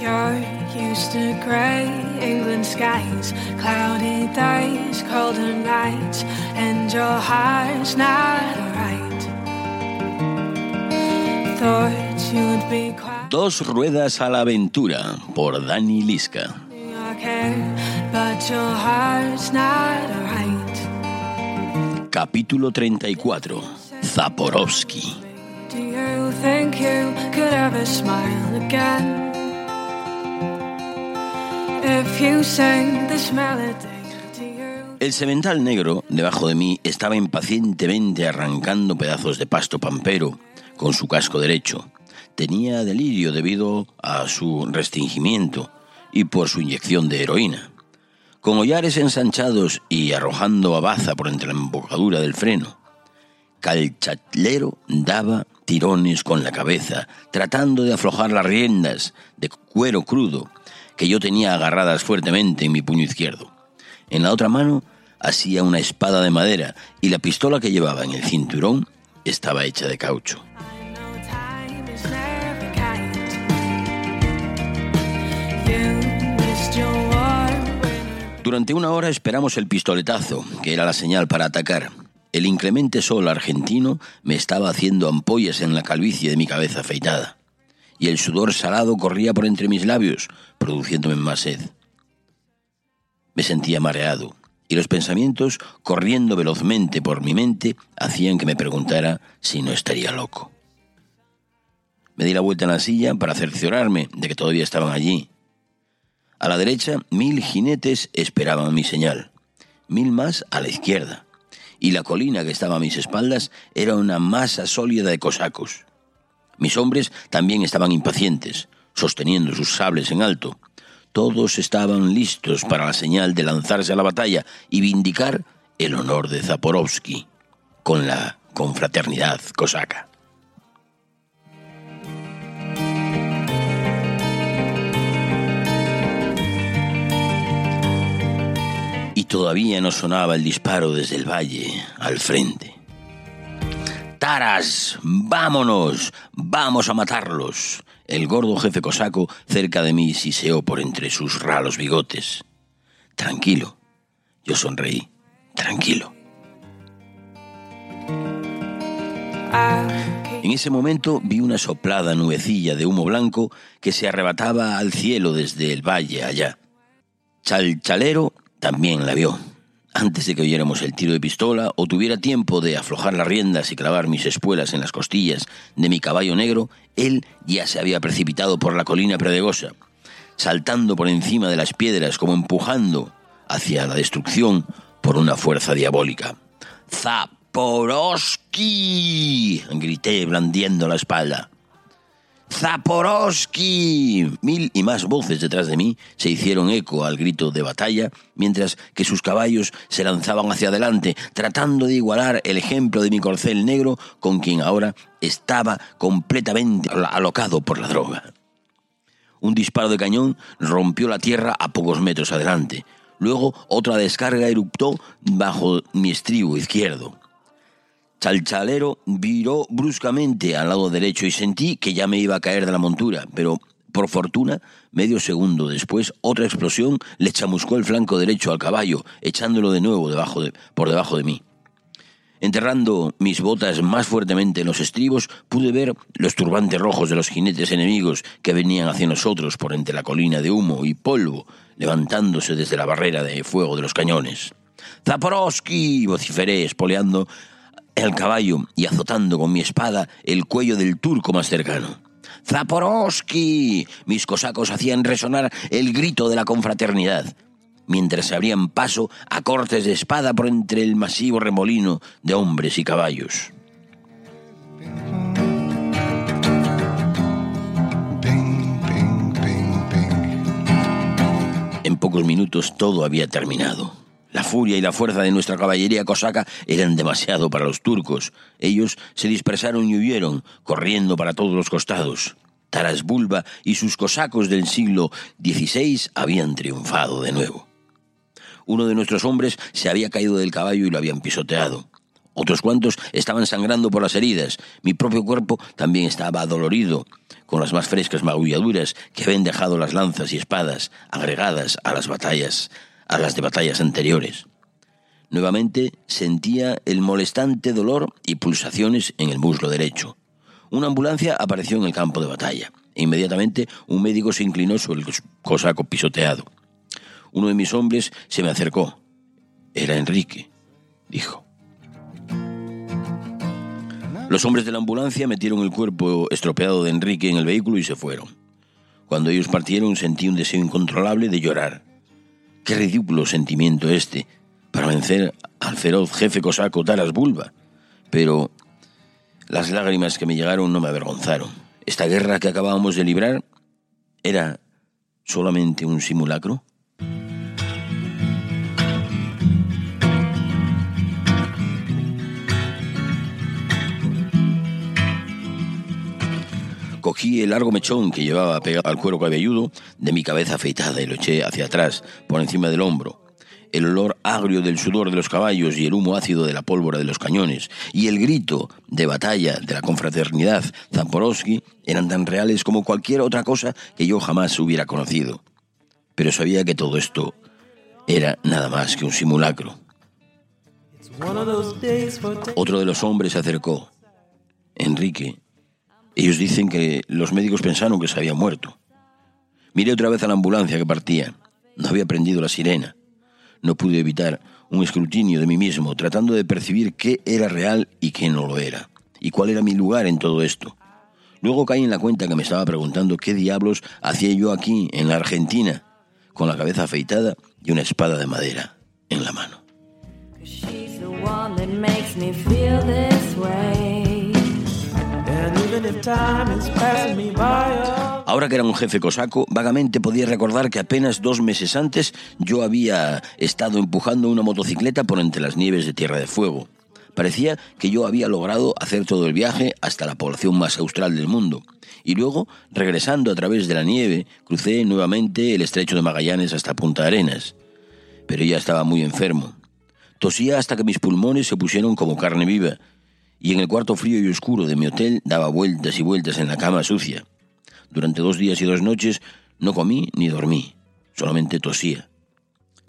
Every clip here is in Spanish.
You're used to grey England skies, cloudy days, colder nights, and your heart's not right. Thought you'd be quiet. Dos ruedas a la aventura por Dani Lisca. Okay, but your heart's not right. Capítulo 34. Zaporowski. Do you think you could ever smile again? El semental negro debajo de mí estaba impacientemente arrancando pedazos de pasto pampero con su casco derecho. Tenía delirio debido a su restringimiento y por su inyección de heroína. Con hollares ensanchados y arrojando a baza por entre la embocadura del freno, Calchatlero daba tirones con la cabeza, tratando de aflojar las riendas de cuero crudo que yo tenía agarradas fuertemente en mi puño izquierdo. En la otra mano hacía una espada de madera y la pistola que llevaba en el cinturón estaba hecha de caucho. Durante una hora esperamos el pistoletazo, que era la señal para atacar. El inclemente sol argentino me estaba haciendo ampollas en la calvicie de mi cabeza afeitada, y el sudor salado corría por entre mis labios, produciéndome más sed. Me sentía mareado, y los pensamientos, corriendo velozmente por mi mente, hacían que me preguntara si no estaría loco. Me di la vuelta en la silla para cerciorarme de que todavía estaban allí, a la derecha, mil jinetes esperaban mi señal, mil más a la izquierda, y la colina que estaba a mis espaldas era una masa sólida de cosacos. Mis hombres también estaban impacientes, sosteniendo sus sables en alto. Todos estaban listos para la señal de lanzarse a la batalla y vindicar el honor de Zaporowski con la confraternidad cosaca. y todavía no sonaba el disparo desde el valle al frente. ¡Vámonos! ¡Vamos a matarlos! El gordo jefe cosaco cerca de mí siseó por entre sus ralos bigotes. Tranquilo. Yo sonreí. Tranquilo. En ese momento vi una soplada nubecilla de humo blanco que se arrebataba al cielo desde el valle allá. Chalchalero también la vio. Antes de que oyéramos el tiro de pistola o tuviera tiempo de aflojar las riendas y clavar mis espuelas en las costillas de mi caballo negro, él ya se había precipitado por la colina predegosa, saltando por encima de las piedras como empujando hacia la destrucción por una fuerza diabólica. ¡Zaporowski! grité blandiendo la espalda. ¡Zaporowski! Mil y más voces detrás de mí se hicieron eco al grito de batalla, mientras que sus caballos se lanzaban hacia adelante, tratando de igualar el ejemplo de mi corcel negro, con quien ahora estaba completamente alocado por la droga. Un disparo de cañón rompió la tierra a pocos metros adelante. Luego otra descarga eruptó bajo mi estribo izquierdo. Chalchalero viró bruscamente al lado derecho y sentí que ya me iba a caer de la montura, pero por fortuna, medio segundo después, otra explosión le chamuscó el flanco derecho al caballo, echándolo de nuevo por debajo de mí. Enterrando mis botas más fuertemente en los estribos, pude ver los turbantes rojos de los jinetes enemigos que venían hacia nosotros por entre la colina de humo y polvo, levantándose desde la barrera de fuego de los cañones. ¡Zaporowski! vociferé, espoleando el caballo y azotando con mi espada el cuello del turco más cercano. ¡Zaporowski! Mis cosacos hacían resonar el grito de la confraternidad, mientras se abrían paso a cortes de espada por entre el masivo remolino de hombres y caballos. Ping. pocos minutos todo había terminado. La furia y la fuerza de nuestra caballería cosaca eran demasiado para los turcos. Ellos se dispersaron y huyeron, corriendo para todos los costados. Taras Bulba y sus cosacos del siglo XVI habían triunfado de nuevo. Uno de nuestros hombres se había caído del caballo y lo habían pisoteado. Otros cuantos estaban sangrando por las heridas. Mi propio cuerpo también estaba adolorido, con las más frescas magulladuras que habían dejado las lanzas y espadas agregadas a las batallas a las de batallas anteriores. Nuevamente sentía el molestante dolor y pulsaciones en el muslo derecho. Una ambulancia apareció en el campo de batalla. Inmediatamente un médico se inclinó sobre el cosaco pisoteado. Uno de mis hombres se me acercó. Era Enrique, dijo. Los hombres de la ambulancia metieron el cuerpo estropeado de Enrique en el vehículo y se fueron. Cuando ellos partieron sentí un deseo incontrolable de llorar. Qué ridículo sentimiento este para vencer al feroz jefe cosaco Taras Bulba. Pero las lágrimas que me llegaron no me avergonzaron. Esta guerra que acabábamos de librar era solamente un simulacro. Cogí el largo mechón que llevaba pegado al cuero cabelludo de mi cabeza afeitada y lo eché hacia atrás, por encima del hombro. El olor agrio del sudor de los caballos y el humo ácido de la pólvora de los cañones y el grito de batalla de la confraternidad Zaporowski eran tan reales como cualquier otra cosa que yo jamás hubiera conocido. Pero sabía que todo esto era nada más que un simulacro. Otro de los hombres se acercó. Enrique ellos dicen que los médicos pensaron que se había muerto. Miré otra vez a la ambulancia que partía. No había prendido la sirena. No pude evitar un escrutinio de mí mismo, tratando de percibir qué era real y qué no lo era, y cuál era mi lugar en todo esto. Luego caí en la cuenta que me estaba preguntando qué diablos hacía yo aquí, en la Argentina, con la cabeza afeitada y una espada de madera en la mano. Ahora que era un jefe cosaco, vagamente podía recordar que apenas dos meses antes yo había estado empujando una motocicleta por entre las nieves de Tierra de Fuego. Parecía que yo había logrado hacer todo el viaje hasta la población más austral del mundo. Y luego, regresando a través de la nieve, crucé nuevamente el estrecho de Magallanes hasta Punta Arenas. Pero ya estaba muy enfermo. Tosía hasta que mis pulmones se pusieron como carne viva y en el cuarto frío y oscuro de mi hotel daba vueltas y vueltas en la cama sucia. Durante dos días y dos noches no comí ni dormí, solamente tosía.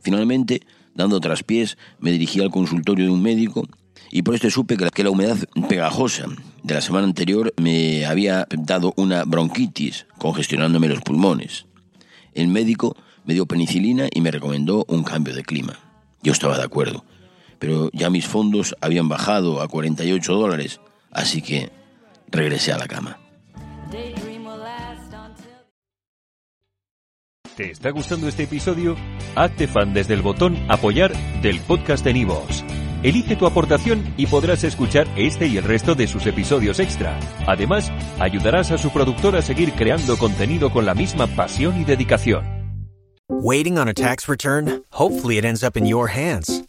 Finalmente, dando traspiés, me dirigí al consultorio de un médico y por este supe que la humedad pegajosa de la semana anterior me había dado una bronquitis, congestionándome los pulmones. El médico me dio penicilina y me recomendó un cambio de clima. Yo estaba de acuerdo pero ya mis fondos habían bajado a 48 dólares, así que regresé a la cama. ¿Te está gustando este episodio? Hazte fan desde el botón apoyar del podcast de Nivos. Elige tu aportación y podrás escuchar este y el resto de sus episodios extra. Además, ayudarás a su productor a seguir creando contenido con la misma pasión y dedicación. Waiting on a tax return? Hopefully it ends up in your hands.